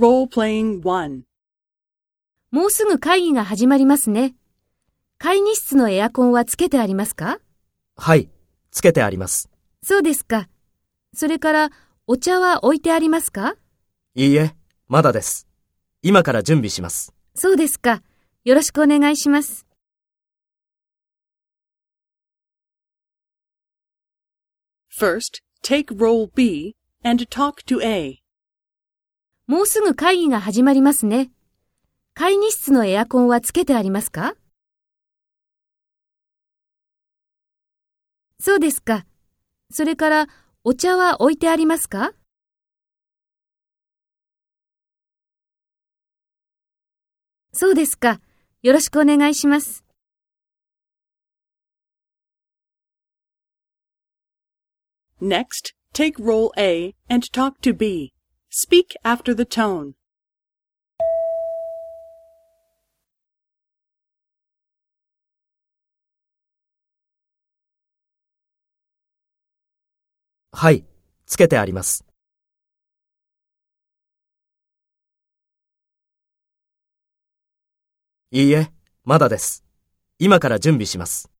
1もうすぐ会議が始まりますね。会議室のエアコンはつけてありますか？はい、つけてあります。そうですか。それから、お茶は置いてありますか？いいえ、まだです。今から準備します。そうですか。よろしくお願いします。First, take role B and talk to A. もうすぐ会議が始まりますね。会議室のエアコンはつけてありますか？そうですか。それから、お茶は置いてありますか？そうですか。よろしくお願いします。Next, take role A and talk to B. Speak after the tone. はい、つけてあります。いいえ、まだです。今から準備します。